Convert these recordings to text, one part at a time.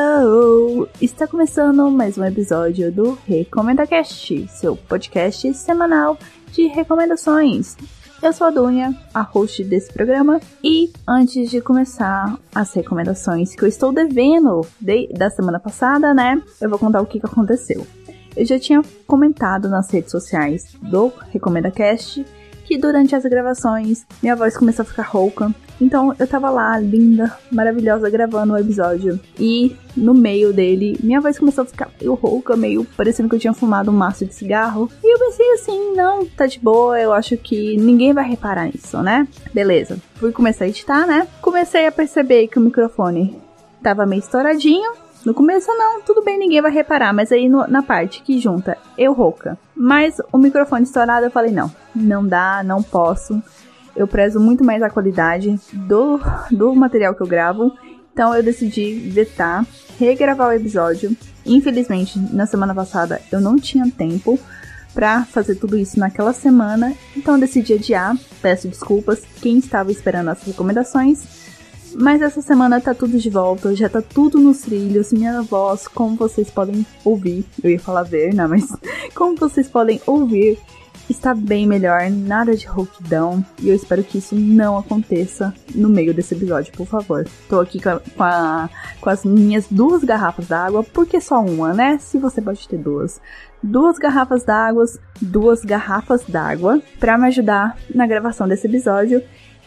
Hello! Está começando mais um episódio do Recomenda Cast, seu podcast semanal de recomendações. Eu sou a Dunha, a host desse programa, e antes de começar as recomendações que eu estou devendo de, da semana passada, né? Eu vou contar o que, que aconteceu. Eu já tinha comentado nas redes sociais do Recomenda Cast que durante as gravações minha voz começou a ficar rouca. Então eu tava lá, linda, maravilhosa, gravando o episódio. E no meio dele, minha voz começou a ficar meio rouca, meio parecendo que eu tinha fumado um maço de cigarro. E eu pensei assim: não, tá de boa, eu acho que ninguém vai reparar nisso, né? Beleza. Fui começar a editar, né? Comecei a perceber que o microfone tava meio estouradinho. No começo não, tudo bem, ninguém vai reparar, mas aí no, na parte que junta eu rouca, mas o microfone estourado, eu falei não, não dá, não posso. Eu prezo muito mais a qualidade do, do material que eu gravo, então eu decidi vetar, regravar o episódio. Infelizmente, na semana passada eu não tinha tempo para fazer tudo isso naquela semana, então decidi adiar. Peço desculpas quem estava esperando as recomendações. Mas essa semana tá tudo de volta, já tá tudo nos trilhos. Minha voz, como vocês podem ouvir, eu ia falar ver, né? Mas como vocês podem ouvir, está bem melhor, nada de rouquidão. E eu espero que isso não aconteça no meio desse episódio, por favor. Tô aqui com, a, com, a, com as minhas duas garrafas d'água, porque só uma, né? Se você pode ter duas. Duas garrafas d'água, duas garrafas d'água, para me ajudar na gravação desse episódio.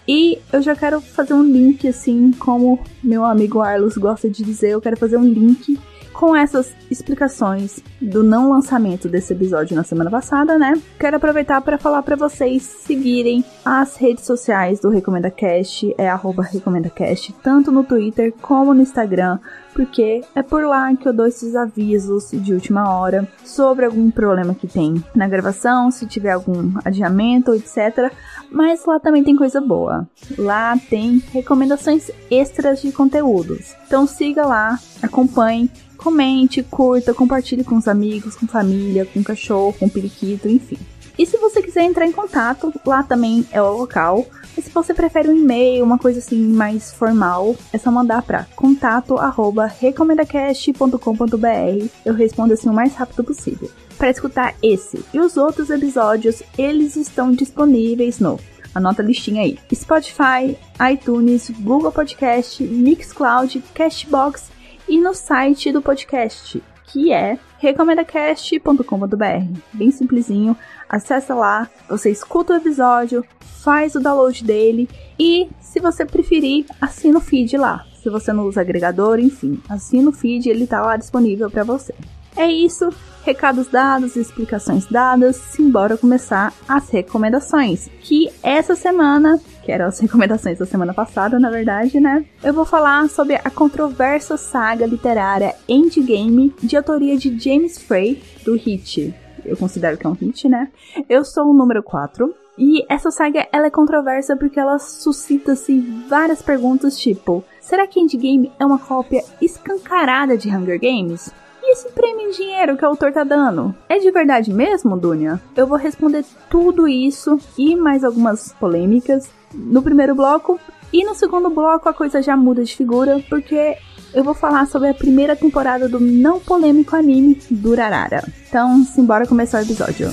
E eu já quero fazer um link, assim, como meu amigo Arlos gosta de dizer, eu quero fazer um link com essas explicações do não lançamento desse episódio na semana passada, né? Quero aproveitar para falar para vocês seguirem as redes sociais do Recomenda Cast, é @recomendacast, tanto no Twitter como no Instagram, porque é por lá que eu dou esses avisos de última hora sobre algum problema que tem na gravação, se tiver algum adiamento, etc. Mas lá também tem coisa boa. Lá tem recomendações extras de conteúdos. Então siga lá, acompanhe comente, curta, compartilhe com os amigos, com família, com cachorro, com periquito, enfim. E se você quiser entrar em contato, lá também é o local. E se você prefere um e-mail, uma coisa assim mais formal, é só mandar para contato@recomendacast.com.br. Eu respondo assim o mais rápido possível. Para escutar esse e os outros episódios, eles estão disponíveis no Anota a listinha aí. Spotify, iTunes, Google Podcast, Mixcloud, Cashbox e no site do podcast, que é recomendacast.com.br. Bem simplesinho, acessa lá, você escuta o episódio, faz o download dele e, se você preferir, assina o feed lá. Se você não usa agregador, enfim, assina o feed, ele tá lá disponível para você. É isso, recados dados, explicações dadas, simbora começar as recomendações, que essa semana que eram as recomendações da semana passada, na verdade, né? Eu vou falar sobre a controversa saga literária Endgame, de autoria de James Frey, do Hit. Eu considero que é um hit, né? Eu sou o número 4. E essa saga ela é controversa porque ela suscita-se várias perguntas tipo: será que Endgame é uma cópia escancarada de Hunger Games? E esse prêmio em dinheiro que o autor tá dando? É de verdade mesmo, Dunia? Eu vou responder tudo isso e mais algumas polêmicas no primeiro bloco. E no segundo bloco a coisa já muda de figura, porque eu vou falar sobre a primeira temporada do não polêmico anime Durarara. Então, simbora começar o episódio.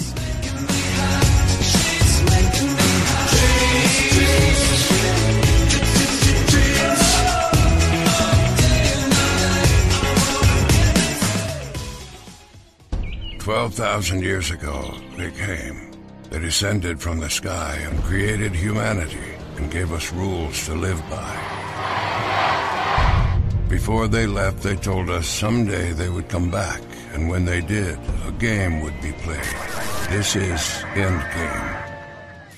12,000 years ago, they came. They descended from the sky and created humanity and gave us rules to live by. Before they left, they told us someday they would come back, and when they did, a game would be played. This is Endgame.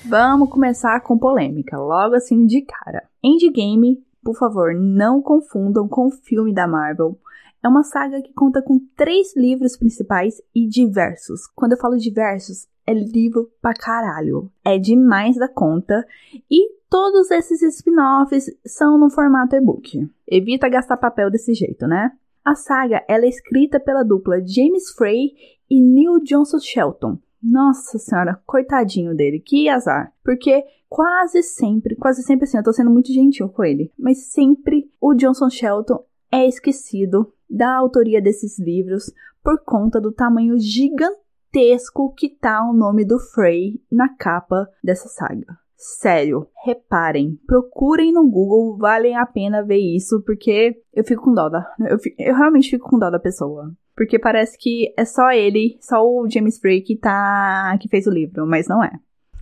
Vamos começar com polêmica, logo assim de cara. Endgame, por favor, não confundam com o filme da Marvel é uma saga que conta com três livros principais e diversos. Quando eu falo diversos, é livro pra caralho. É demais da conta. E todos esses spin-offs são no formato e-book. Evita gastar papel desse jeito, né? A saga é escrita pela dupla James Frey e Neil Johnson Shelton. Nossa senhora, coitadinho dele, que azar. Porque quase sempre, quase sempre assim, eu tô sendo muito gentil com ele, mas sempre o Johnson Shelton é esquecido da autoria desses livros por conta do tamanho gigantesco que tá o nome do Frey na capa dessa saga. Sério, reparem, procurem no Google, valem a pena ver isso, porque eu fico com dó da. Eu, eu realmente fico com dó da pessoa. Porque parece que é só ele, só o James Frey que tá. que fez o livro, mas não é.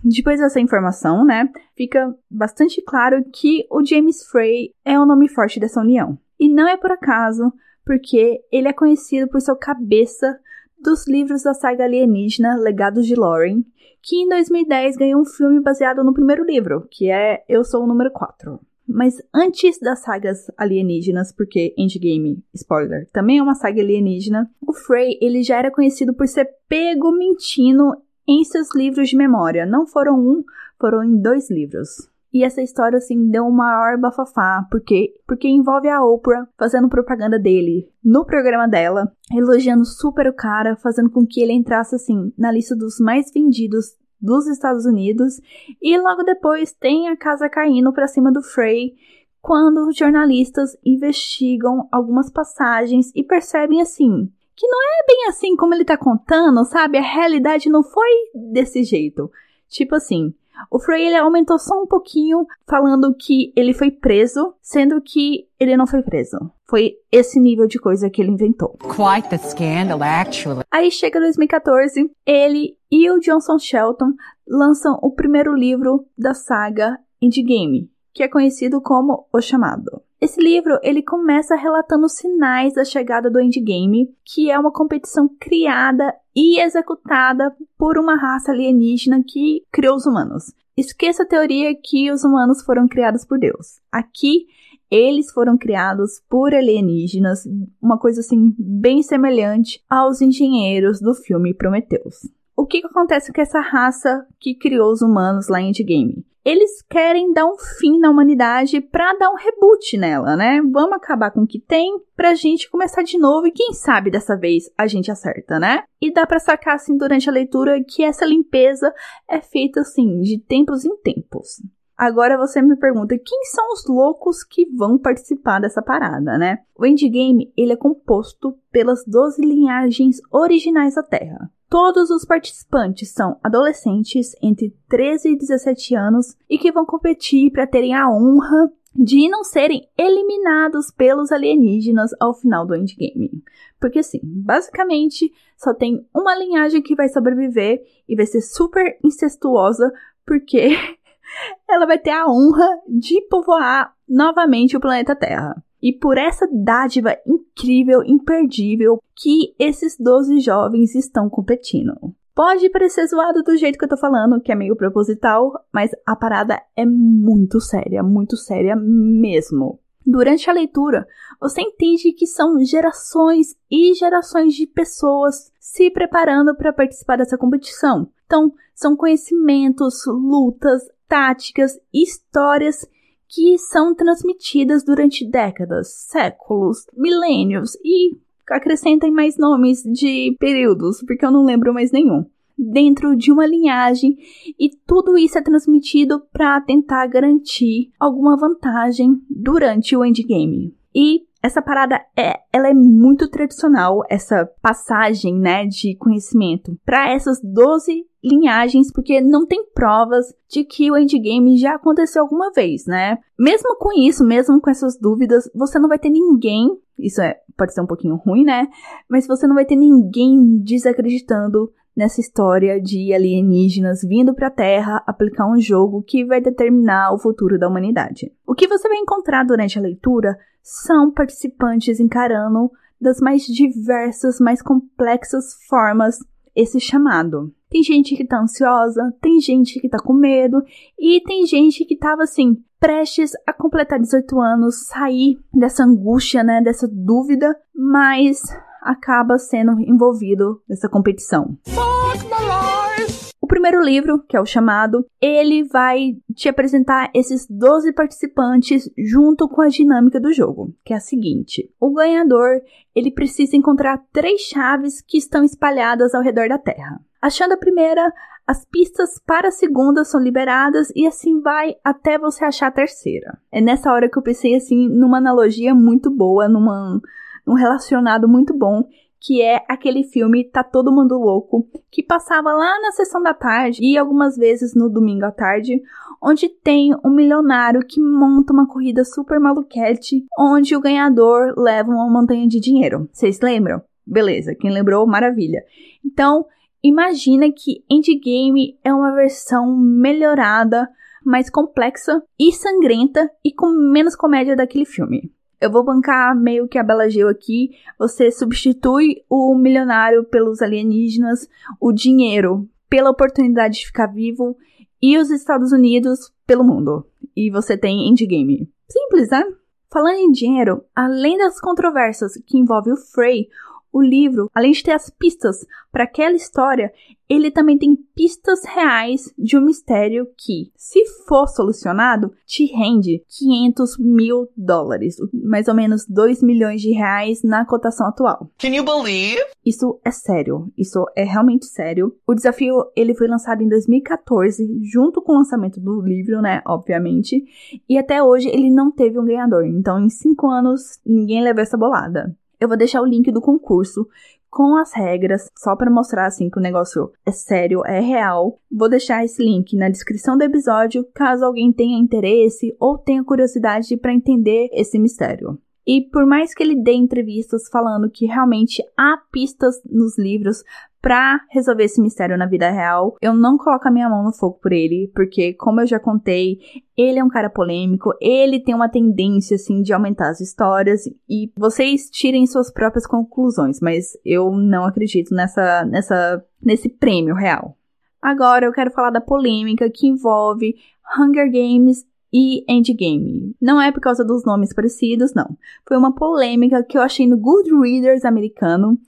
Depois dessa informação, né, fica bastante claro que o James Frey é o nome forte dessa união. E não é por acaso, porque ele é conhecido por seu cabeça dos livros da saga alienígena Legados de Lauren, que em 2010 ganhou um filme baseado no primeiro livro, que é Eu Sou o Número 4. Mas antes das sagas alienígenas, porque Endgame, spoiler, também é uma saga alienígena, o Frey ele já era conhecido por ser pego mentindo em seus livros de memória. Não foram um, foram em dois livros. E essa história, assim, deu um maior bafafá, porque, porque envolve a Oprah fazendo propaganda dele no programa dela, elogiando super o cara, fazendo com que ele entrasse, assim, na lista dos mais vendidos dos Estados Unidos. E logo depois tem a casa caindo pra cima do Frey, quando jornalistas investigam algumas passagens e percebem, assim, que não é bem assim como ele tá contando, sabe? A realidade não foi desse jeito. Tipo assim, o Frey ele aumentou só um pouquinho, falando que ele foi preso, sendo que ele não foi preso. Foi esse nível de coisa que ele inventou. Quite the scandal, actually. Aí chega 2014, ele e o Johnson Shelton lançam o primeiro livro da saga Endgame, que é conhecido como O Chamado. Esse livro, ele começa relatando os sinais da chegada do Endgame, que é uma competição criada e executada por uma raça alienígena que criou os humanos. Esqueça a teoria que os humanos foram criados por Deus. Aqui, eles foram criados por alienígenas, uma coisa assim bem semelhante aos engenheiros do filme Prometheus. O que, acontece com essa raça que criou os humanos lá em Endgame? Eles querem dar um fim na humanidade para dar um reboot nela, né? Vamos acabar com o que tem pra gente começar de novo e quem sabe dessa vez a gente acerta, né? E dá para sacar assim durante a leitura que essa limpeza é feita assim de tempos em tempos. Agora você me pergunta, quem são os loucos que vão participar dessa parada, né? O Endgame, ele é composto pelas 12 linhagens originais da Terra. Todos os participantes são adolescentes entre 13 e 17 anos e que vão competir para terem a honra de não serem eliminados pelos alienígenas ao final do endgame. Porque assim, basicamente só tem uma linhagem que vai sobreviver e vai ser super incestuosa porque ela vai ter a honra de povoar novamente o planeta Terra e por essa dádiva incrível, imperdível que esses 12 jovens estão competindo. Pode parecer zoado do jeito que eu tô falando, que é meio proposital, mas a parada é muito séria, muito séria mesmo. Durante a leitura, você entende que são gerações e gerações de pessoas se preparando para participar dessa competição. Então, são conhecimentos, lutas, táticas, histórias que são transmitidas durante décadas, séculos, milênios e acrescentem mais nomes de períodos, porque eu não lembro mais nenhum. Dentro de uma linhagem, e tudo isso é transmitido para tentar garantir alguma vantagem durante o endgame. E essa parada é, ela é muito tradicional, essa passagem, né, de conhecimento para essas 12 linhagens, porque não tem provas de que o endgame já aconteceu alguma vez, né? Mesmo com isso, mesmo com essas dúvidas, você não vai ter ninguém, isso é, pode ser um pouquinho ruim, né? Mas você não vai ter ninguém desacreditando nessa história de alienígenas vindo para a Terra aplicar um jogo que vai determinar o futuro da humanidade. O que você vai encontrar durante a leitura são participantes encarando das mais diversas, mais complexas formas esse chamado. Tem gente que tá ansiosa, tem gente que tá com medo e tem gente que tava assim, prestes a completar 18 anos, sair dessa angústia, né, dessa dúvida, mas acaba sendo envolvido nessa competição. Life primeiro livro, que é o chamado, ele vai te apresentar esses 12 participantes junto com a dinâmica do jogo, que é a seguinte: o ganhador, ele precisa encontrar três chaves que estão espalhadas ao redor da Terra. Achando a primeira, as pistas para a segunda são liberadas e assim vai até você achar a terceira. É nessa hora que eu pensei assim numa analogia muito boa, numa, num relacionado muito bom, que é aquele filme Tá Todo Mundo Louco, que passava lá na sessão da tarde e algumas vezes no domingo à tarde, onde tem um milionário que monta uma corrida super maluquete, onde o ganhador leva uma montanha de dinheiro. Vocês lembram? Beleza, quem lembrou, maravilha. Então, imagina que Endgame é uma versão melhorada, mais complexa e sangrenta e com menos comédia daquele filme. Eu vou bancar meio que a Bela Gil aqui. Você substitui o milionário pelos alienígenas, o dinheiro pela oportunidade de ficar vivo e os Estados Unidos pelo mundo. E você tem Endgame. Simples, né? Falando em dinheiro, além das controvérsias que envolvem o Frey, o livro, além de ter as pistas para aquela história, ele também tem pistas reais de um mistério que, se for solucionado, te rende 500 mil dólares, mais ou menos 2 milhões de reais na cotação atual. Can you believe? Isso é sério, isso é realmente sério. O desafio ele foi lançado em 2014, junto com o lançamento do livro, né, obviamente, e até hoje ele não teve um ganhador. Então, em 5 anos, ninguém levou essa bolada. Eu vou deixar o link do concurso com as regras, só para mostrar assim que o negócio é sério, é real. Vou deixar esse link na descrição do episódio, caso alguém tenha interesse ou tenha curiosidade para entender esse mistério. E por mais que ele dê entrevistas falando que realmente há pistas nos livros para resolver esse mistério na vida real, eu não coloco a minha mão no fogo por ele, porque como eu já contei, ele é um cara polêmico, ele tem uma tendência assim de aumentar as histórias e vocês tirem suas próprias conclusões, mas eu não acredito nessa nessa nesse prêmio real. Agora eu quero falar da polêmica que envolve Hunger Games e Endgame. Não é por causa dos nomes parecidos, não. Foi uma polêmica que eu achei no Goodreaders americano,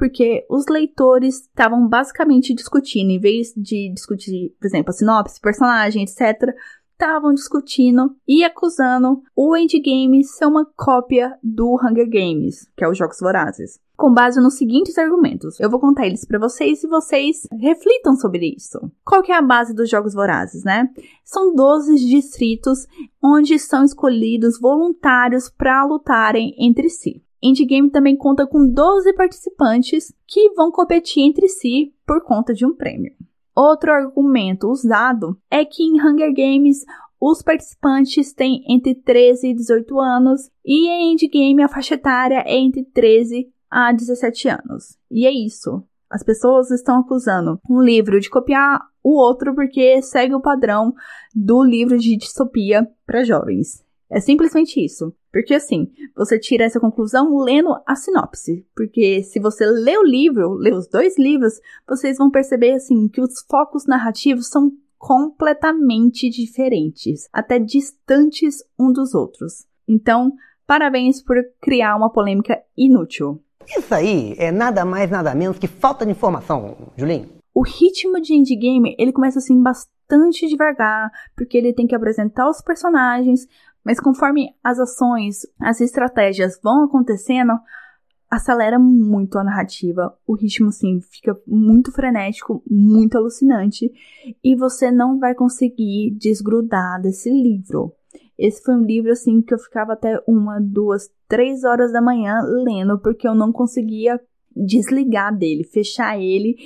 porque os leitores estavam basicamente discutindo, em vez de discutir, por exemplo, a sinopse, personagem, etc., estavam discutindo e acusando o Endgame ser uma cópia do Hunger Games, que é os Jogos Vorazes. Com base nos seguintes argumentos. Eu vou contar eles para vocês e vocês reflitam sobre isso. Qual que é a base dos Jogos Vorazes, né? São 12 distritos onde são escolhidos voluntários para lutarem entre si. Endgame também conta com 12 participantes que vão competir entre si por conta de um prêmio. Outro argumento usado é que em Hunger Games os participantes têm entre 13 e 18 anos e em Endgame a faixa etária é entre 13 a 17 anos. E é isso. As pessoas estão acusando um livro de copiar o outro porque segue o padrão do livro de distopia para jovens. É simplesmente isso. Porque assim, você tira essa conclusão lendo a sinopse. Porque se você lê o livro, lê os dois livros, vocês vão perceber assim que os focos narrativos são completamente diferentes, até distantes um dos outros. Então, parabéns por criar uma polêmica inútil. Isso aí é nada mais nada menos que falta de informação, Julinho. O ritmo de Endgame, ele começa assim bastante devagar, porque ele tem que apresentar os personagens, mas conforme as ações, as estratégias vão acontecendo, acelera muito a narrativa. O ritmo, sim, fica muito frenético, muito alucinante. E você não vai conseguir desgrudar desse livro. Esse foi um livro, assim, que eu ficava até uma, duas, três horas da manhã lendo, porque eu não conseguia desligar dele, fechar ele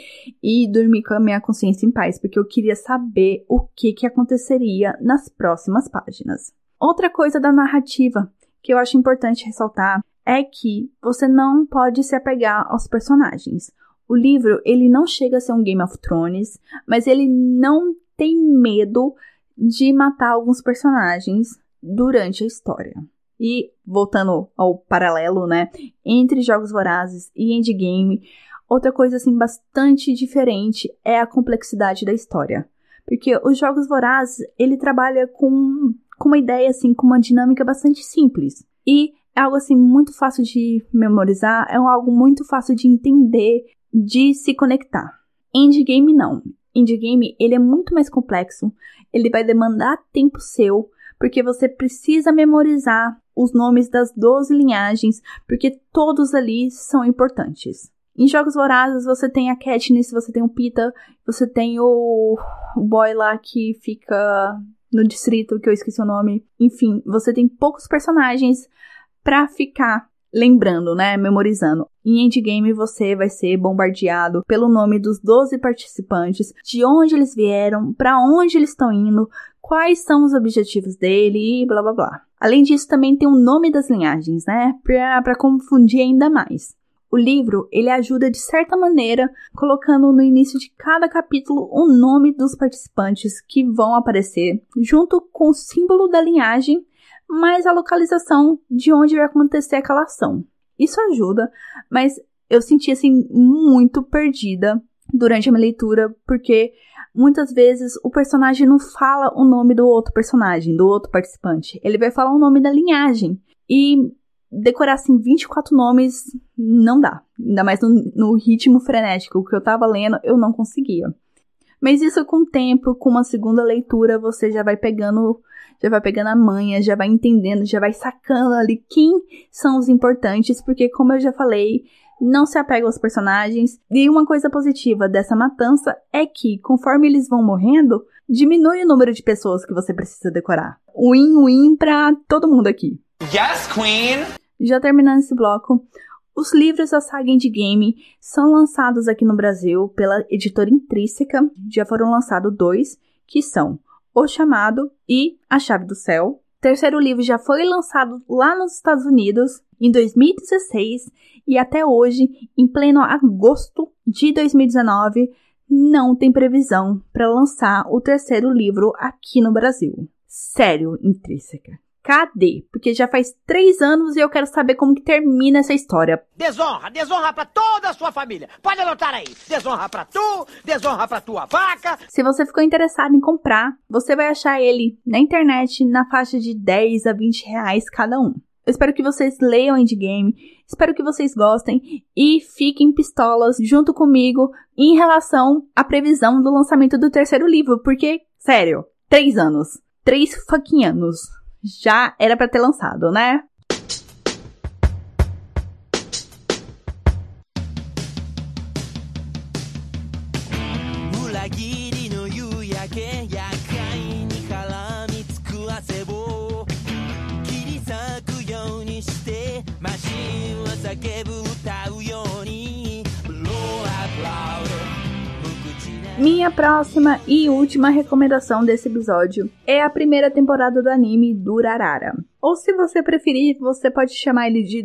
e dormir com a minha consciência em paz, porque eu queria saber o que, que aconteceria nas próximas páginas. Outra coisa da narrativa que eu acho importante ressaltar é que você não pode se apegar aos personagens. O livro, ele não chega a ser um Game of Thrones, mas ele não tem medo de matar alguns personagens durante a história. E voltando ao paralelo, né, entre Jogos Vorazes e Endgame, outra coisa assim bastante diferente é a complexidade da história. Porque os Jogos Vorazes, ele trabalha com com uma ideia assim, com uma dinâmica bastante simples. E é algo assim muito fácil de memorizar, é algo muito fácil de entender, de se conectar. Endgame não. Endgame, ele é muito mais complexo, ele vai demandar tempo seu, porque você precisa memorizar os nomes das 12 linhagens, porque todos ali são importantes. Em Jogos Vorazes você tem a Katniss, você tem o Pita, você tem o boy lá que fica no distrito, que eu esqueci o nome. Enfim, você tem poucos personagens para ficar lembrando, né, memorizando. Em Endgame você vai ser bombardeado pelo nome dos 12 participantes, de onde eles vieram, para onde eles estão indo, quais são os objetivos dele e blá blá blá. Além disso, também tem o nome das linhagens, né, para confundir ainda mais. O livro, ele ajuda de certa maneira, colocando no início de cada capítulo o nome dos participantes que vão aparecer, junto com o símbolo da linhagem mais a localização de onde vai acontecer aquela ação. Isso ajuda, mas eu senti assim muito perdida durante a minha leitura, porque muitas vezes o personagem não fala o nome do outro personagem, do outro participante. Ele vai falar o nome da linhagem. E decorar assim 24 nomes não dá. Ainda mais no, no ritmo frenético que eu tava lendo, eu não conseguia. Mas isso com o tempo, com uma segunda leitura, você já vai pegando já vai pegando a manha, já vai entendendo, já vai sacando ali quem são os importantes, porque como eu já falei, não se apega aos personagens. E uma coisa positiva dessa matança é que, conforme eles vão morrendo, diminui o número de pessoas que você precisa decorar. Win-win pra todo mundo aqui. Yes, Queen! Já terminando esse bloco, os livros da saga Endgame são lançados aqui no Brasil pela editora Intrínseca. Já foram lançados dois, que são o Chamado e A Chave do Céu. O terceiro livro já foi lançado lá nos Estados Unidos em 2016 e até hoje, em pleno agosto de 2019, não tem previsão para lançar o terceiro livro aqui no Brasil. Sério, intrínseca. Cadê? Porque já faz três anos e eu quero saber como que termina essa história. Desonra, desonra pra toda a sua família. Pode anotar aí. Desonra pra tu, desonra pra tua vaca. Se você ficou interessado em comprar, você vai achar ele na internet na faixa de 10 a 20 reais cada um. Eu espero que vocês leiam Endgame, espero que vocês gostem e fiquem pistolas junto comigo em relação à previsão do lançamento do terceiro livro, porque, sério, três anos. Três fucking anos já era para ter lançado, né? Minha próxima e última recomendação desse episódio é a primeira temporada do anime Durarara. Ou se você preferir, você pode chamar ele de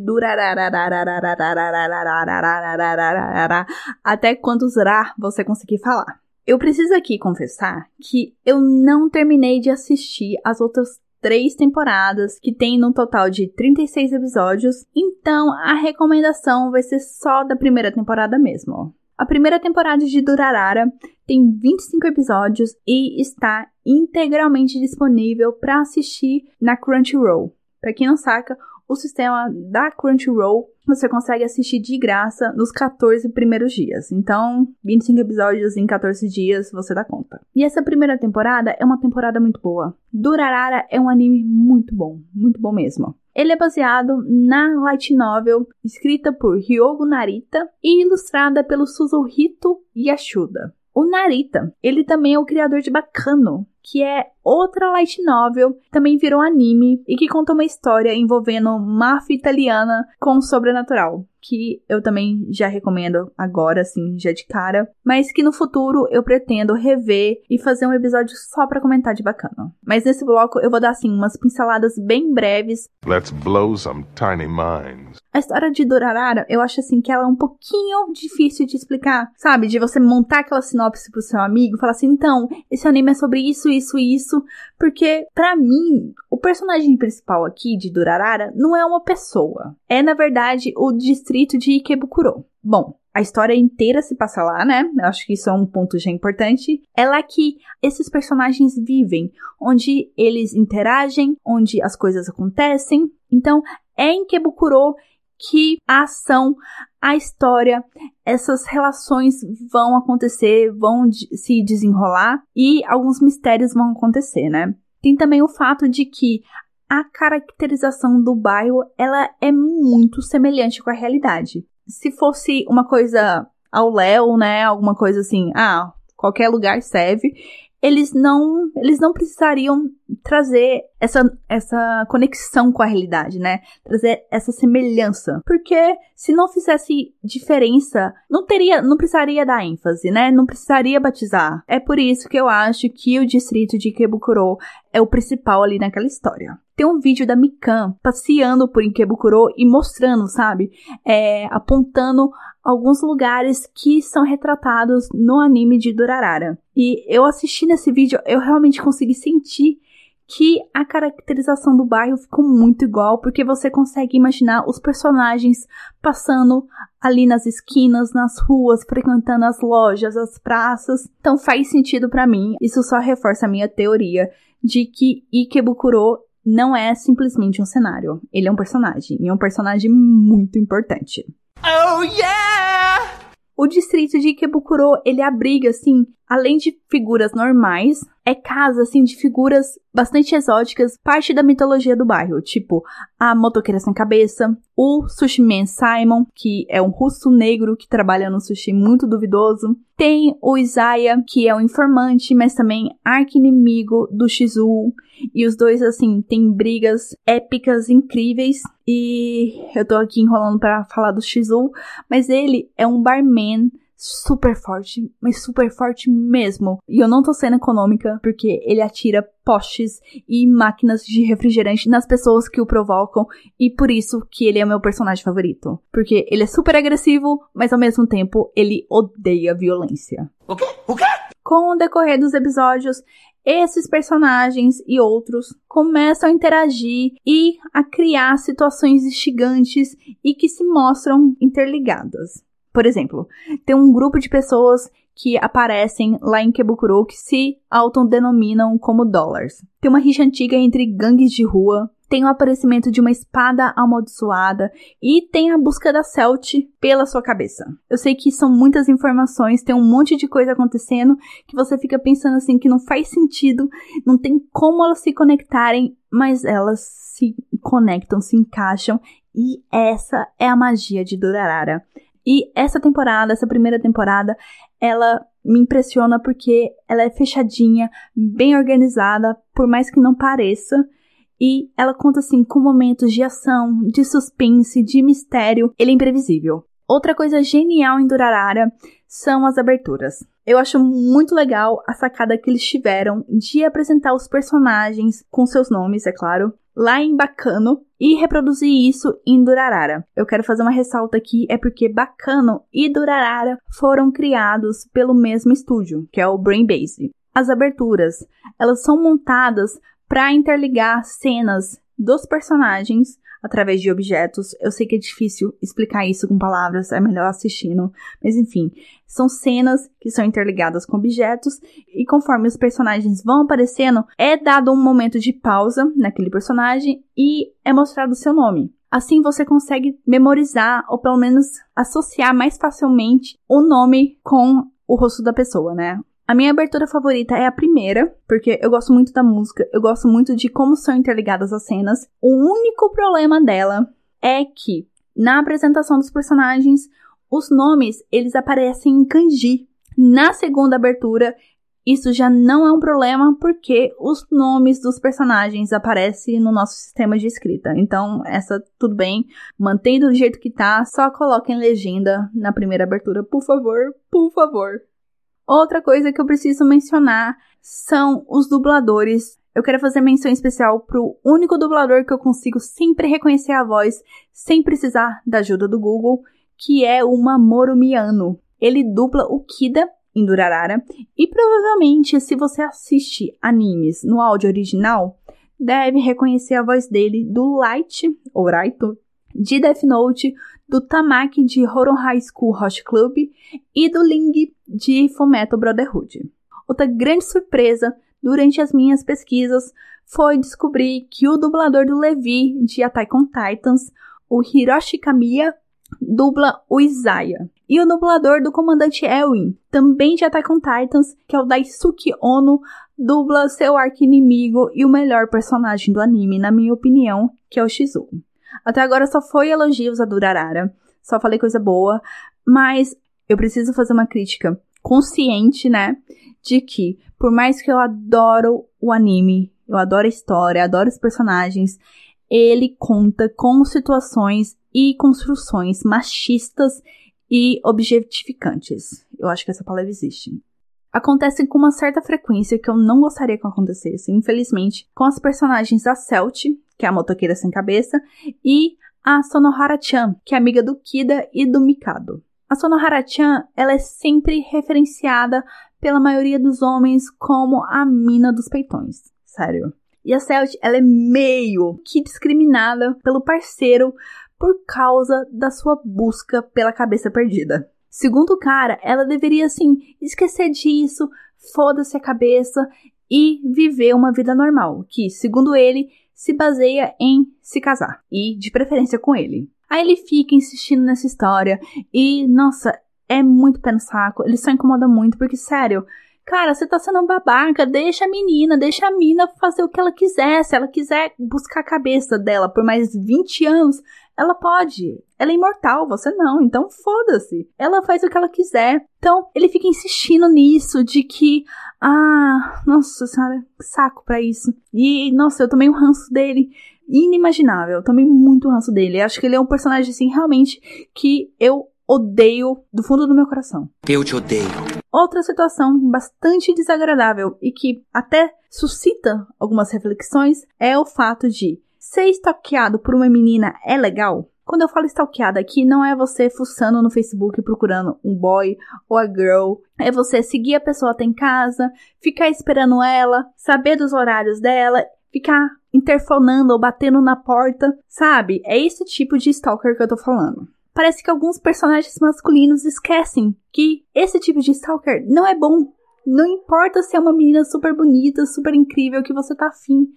até quantos você conseguir falar. Eu preciso aqui confessar que eu não terminei de assistir as outras três temporadas, que tem total de 36 episódios, então a recomendação vai ser só da primeira temporada mesmo. A primeira temporada de Durarara tem 25 episódios e está integralmente disponível para assistir na Crunchyroll. Para quem não saca, o sistema da Crunchyroll você consegue assistir de graça nos 14 primeiros dias. Então, 25 episódios em 14 dias você dá conta. E essa primeira temporada é uma temporada muito boa. Durarara é um anime muito bom, muito bom mesmo. Ele é baseado na light novel escrita por Ryogo Narita e ilustrada pelo Suzuhito Yashuda. O Narita, ele também é o criador de Bacano, que é outra light novel, também virou anime e que conta uma história envolvendo máfia italiana com sobrenatural, que eu também já recomendo agora, assim, já de cara, mas que no futuro eu pretendo rever e fazer um episódio só para comentar de bacana. Mas nesse bloco eu vou dar assim umas pinceladas bem breves. Let's blow some tiny minds. A história de Durarara, eu acho assim que ela é um pouquinho difícil de explicar, sabe? De você montar aquela sinopse pro seu amigo, falar assim, então, esse anime é sobre isso, isso e isso, porque para mim, o personagem principal aqui de Durarara não é uma pessoa. É na verdade o distrito de Ikebukuro. Bom, a história inteira se passa lá, né? Acho que isso é um ponto já importante. É lá que esses personagens vivem, onde eles interagem, onde as coisas acontecem. Então, é em Kebukuro que a ação, a história, essas relações vão acontecer, vão se desenrolar e alguns mistérios vão acontecer, né? Tem também o fato de que a caracterização do bairro ela é muito semelhante com a realidade. se fosse uma coisa ao Léo, né? Alguma coisa assim, ah, qualquer lugar serve eles não, eles não precisariam trazer essa, essa conexão com a realidade, né? Trazer essa semelhança. Porque se não fizesse diferença, não teria, não precisaria dar ênfase, né? Não precisaria batizar. É por isso que eu acho que o distrito de Ikebukuro é o principal ali naquela história. Tem um vídeo da Mikan passeando por Ikebukuro e mostrando, sabe? É, apontando alguns lugares que são retratados no anime de Durarara. E eu assisti nesse vídeo, eu realmente consegui sentir que a caracterização do bairro ficou muito igual, porque você consegue imaginar os personagens passando ali nas esquinas, nas ruas, frequentando as lojas, as praças. Então faz sentido para mim. Isso só reforça a minha teoria de que Ikebukuro não é simplesmente um cenário. Ele é um personagem, e é um personagem muito importante. Oh yeah! O distrito de Ikebukuro, ele abriga, assim, além de figuras normais, é casa, assim, de figuras bastante exóticas, parte da mitologia do bairro, tipo a motoqueira sem cabeça, o sushi man Simon, que é um russo negro que trabalha no sushi muito duvidoso, tem o Isaiah, que é um informante, mas também arqui-inimigo do Shizu, e os dois, assim, têm brigas épicas, incríveis, e eu tô aqui enrolando para falar do Shizu, mas ele é um barman super forte, mas super forte mesmo. E eu não tô sendo econômica, porque ele atira postes e máquinas de refrigerante nas pessoas que o provocam, e por isso que ele é meu personagem favorito. Porque ele é super agressivo, mas ao mesmo tempo ele odeia violência. O quê? O quê? Com o decorrer dos episódios, esses personagens e outros começam a interagir e a criar situações instigantes e que se mostram interligadas. Por exemplo, tem um grupo de pessoas que aparecem lá em Kebukuro que se autodenominam como dólares. Tem uma rixa antiga entre gangues de rua, tem o aparecimento de uma espada amaldiçoada e tem a busca da Celt pela sua cabeça. Eu sei que são muitas informações, tem um monte de coisa acontecendo que você fica pensando assim que não faz sentido, não tem como elas se conectarem, mas elas se conectam, se encaixam e essa é a magia de Durarara. E essa temporada, essa primeira temporada, ela me impressiona porque ela é fechadinha, bem organizada, por mais que não pareça. E ela conta assim com momentos de ação, de suspense, de mistério. Ele é imprevisível. Outra coisa genial em Durarara são as aberturas. Eu acho muito legal a sacada que eles tiveram de apresentar os personagens com seus nomes, é claro, lá em Bacano e reproduzir isso em Durarara. Eu quero fazer uma ressalta aqui, é porque Bacano e Durarara foram criados pelo mesmo estúdio, que é o Brainbase. As aberturas, elas são montadas para interligar cenas dos personagens através de objetos. Eu sei que é difícil explicar isso com palavras, é melhor assistindo, mas enfim, são cenas que são interligadas com objetos e conforme os personagens vão aparecendo, é dado um momento de pausa naquele personagem e é mostrado o seu nome. Assim você consegue memorizar ou pelo menos associar mais facilmente o nome com o rosto da pessoa, né? A minha abertura favorita é a primeira, porque eu gosto muito da música, eu gosto muito de como são interligadas as cenas. O único problema dela é que na apresentação dos personagens, os nomes eles aparecem em kanji. Na segunda abertura, isso já não é um problema porque os nomes dos personagens aparecem no nosso sistema de escrita. Então, essa tudo bem, mantém do jeito que tá, só coloquem legenda na primeira abertura, por favor, por favor. Outra coisa que eu preciso mencionar são os dubladores. Eu quero fazer menção especial pro único dublador que eu consigo sempre reconhecer a voz sem precisar da ajuda do Google, que é o Mamoru Miyano. Ele dubla o Kida em Durarara e provavelmente se você assiste animes no áudio original, deve reconhecer a voz dele do Light, ou Raito, de Death Note, do Tamaki de Horon High School Hot Club e do Ling de Fullmetal Brotherhood. Outra grande surpresa durante as minhas pesquisas foi descobrir que o dublador do Levi de Attack on Titans, o Hiroshi Kamiya, dubla o Isaiah. E o dublador do comandante Elwin, também de Attack on Titans, que é o Daisuke Ono, dubla seu arqui-inimigo e o melhor personagem do anime, na minha opinião, que é o Shizu. Até agora só foi elogios a Durarara. só falei coisa boa, mas eu preciso fazer uma crítica consciente, né, de que por mais que eu adoro o anime, eu adoro a história, adoro os personagens, ele conta com situações e construções machistas e objetificantes. Eu acho que essa palavra existe. Acontecem com uma certa frequência que eu não gostaria que acontecesse, infelizmente, com as personagens da Celt, que é a motoqueira sem cabeça, e a Sonohara-chan, que é amiga do Kida e do Mikado. A Sonohara-chan, ela é sempre referenciada pela maioria dos homens como a mina dos peitões. Sério. E a Celt, ela é meio que discriminada pelo parceiro por causa da sua busca pela cabeça perdida. Segundo o cara, ela deveria assim esquecer disso, foda-se a cabeça e viver uma vida normal, que, segundo ele, se baseia em se casar e de preferência com ele. Aí ele fica insistindo nessa história e, nossa, é muito pé no saco, ele só incomoda muito, porque, sério, Cara, você tá sendo um babaca, deixa a menina, deixa a mina fazer o que ela quiser. Se ela quiser buscar a cabeça dela por mais 20 anos, ela pode. Ela é imortal, você não. Então foda-se. Ela faz o que ela quiser. Então ele fica insistindo nisso de que, ah, nossa senhora, saco pra isso. E, nossa, eu tomei um ranço dele inimaginável. Eu tomei muito ranço dele. Acho que ele é um personagem, assim, realmente que eu odeio do fundo do meu coração. Eu te odeio. Outra situação bastante desagradável e que até suscita algumas reflexões é o fato de ser stalkeado por uma menina é legal? Quando eu falo stalkeada aqui, não é você fuçando no Facebook procurando um boy ou a girl. É você seguir a pessoa até em casa, ficar esperando ela, saber dos horários dela, ficar interfonando ou batendo na porta, sabe? É esse tipo de stalker que eu tô falando parece que alguns personagens masculinos esquecem que esse tipo de stalker não é bom. Não importa se é uma menina super bonita, super incrível que você tá afim.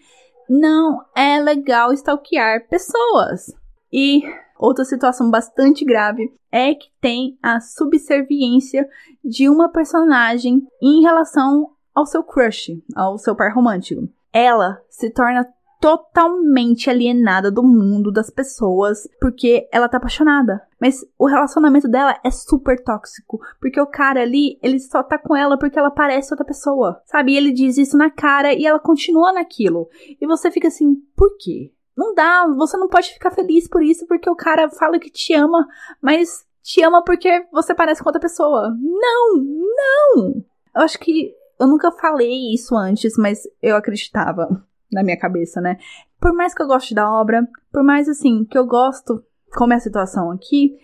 Não é legal stalkear pessoas. E outra situação bastante grave é que tem a subserviência de uma personagem em relação ao seu crush, ao seu par romântico. Ela se torna totalmente alienada do mundo, das pessoas, porque ela tá apaixonada. Mas o relacionamento dela é super tóxico, porque o cara ali, ele só tá com ela porque ela parece outra pessoa, sabe? E ele diz isso na cara e ela continua naquilo. E você fica assim, por quê? Não dá, você não pode ficar feliz por isso porque o cara fala que te ama, mas te ama porque você parece com outra pessoa. Não, não! Eu acho que eu nunca falei isso antes, mas eu acreditava na minha cabeça, né? Por mais que eu goste da obra, por mais assim que eu gosto, como é a situação aqui,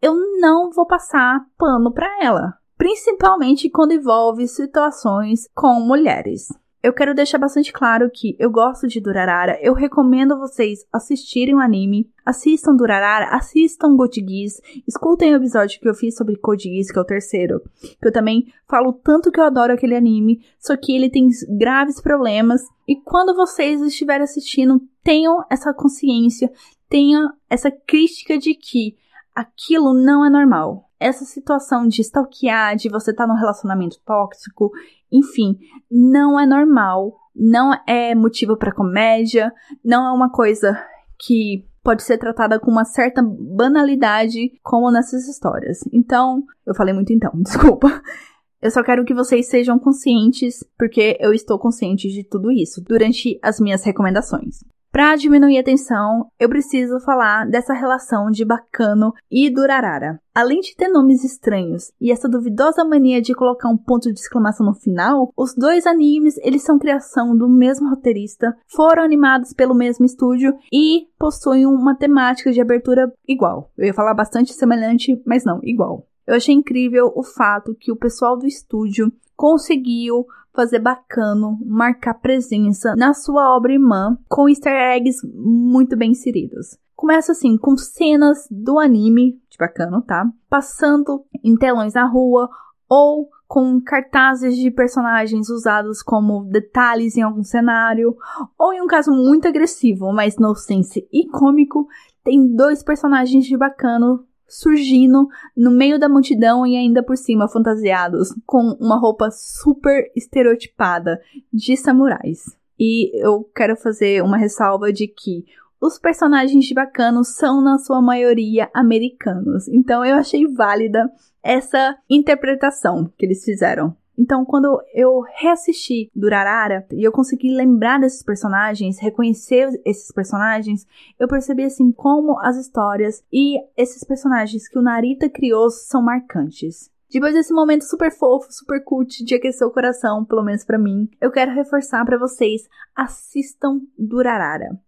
eu não vou passar pano para ela, principalmente quando envolve situações com mulheres eu quero deixar bastante claro que eu gosto de Durarara, eu recomendo vocês assistirem o anime, assistam Durarara, assistam Code escutem o episódio que eu fiz sobre Code que é o terceiro, que eu também falo tanto que eu adoro aquele anime, só que ele tem graves problemas, e quando vocês estiverem assistindo, tenham essa consciência, tenham essa crítica de que aquilo não é normal. Essa situação de stalkear, de você estar tá num relacionamento tóxico, enfim, não é normal, não é motivo para comédia, não é uma coisa que pode ser tratada com uma certa banalidade como nessas histórias. Então, eu falei muito então, desculpa. Eu só quero que vocês sejam conscientes, porque eu estou consciente de tudo isso durante as minhas recomendações. Para diminuir a tensão, eu preciso falar dessa relação de Bacano e Durarara. Além de ter nomes estranhos e essa duvidosa mania de colocar um ponto de exclamação no final, os dois animes eles são criação do mesmo roteirista, foram animados pelo mesmo estúdio e possuem uma temática de abertura igual. Eu ia falar bastante semelhante, mas não, igual. Eu achei incrível o fato que o pessoal do estúdio conseguiu fazer bacano, marcar presença na sua obra irmã com easter eggs muito bem inseridos. Começa assim com cenas do anime, de bacano, tá? Passando em telões na rua ou com cartazes de personagens usados como detalhes em algum cenário, ou em um caso muito agressivo, mas no sense e cômico, tem dois personagens de bacano surgindo no meio da multidão e ainda por cima fantasiados com uma roupa super estereotipada de samurais. E eu quero fazer uma ressalva de que os personagens de Bacano são, na sua maioria, americanos. Então eu achei válida essa interpretação que eles fizeram. Então, quando eu reassisti Durarara e eu consegui lembrar desses personagens, reconhecer esses personagens, eu percebi assim como as histórias e esses personagens que o Narita criou são marcantes. Depois desse momento super fofo, super cult de aquecer o coração, pelo menos para mim, eu quero reforçar para vocês: assistam Durarara.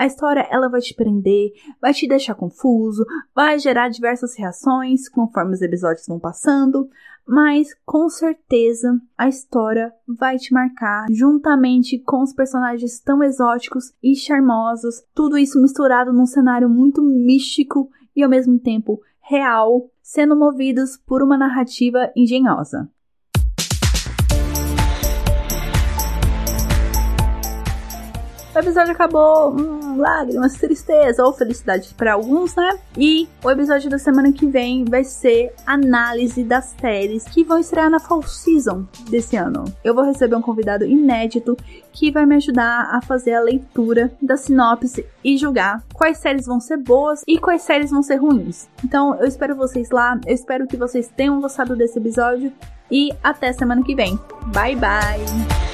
A história ela vai te prender, vai te deixar confuso, vai gerar diversas reações conforme os episódios vão passando, mas com certeza a história vai te marcar juntamente com os personagens tão exóticos e charmosos, tudo isso misturado num cenário muito místico e ao mesmo tempo real, sendo movidos por uma narrativa engenhosa. Episódio acabou, hum, lágrimas, tristeza ou felicidade para alguns, né? E o episódio da semana que vem vai ser análise das séries que vão estrear na Fall Season desse ano. Eu vou receber um convidado inédito que vai me ajudar a fazer a leitura da sinopse e julgar quais séries vão ser boas e quais séries vão ser ruins. Então eu espero vocês lá, eu espero que vocês tenham gostado desse episódio e até semana que vem. Bye bye!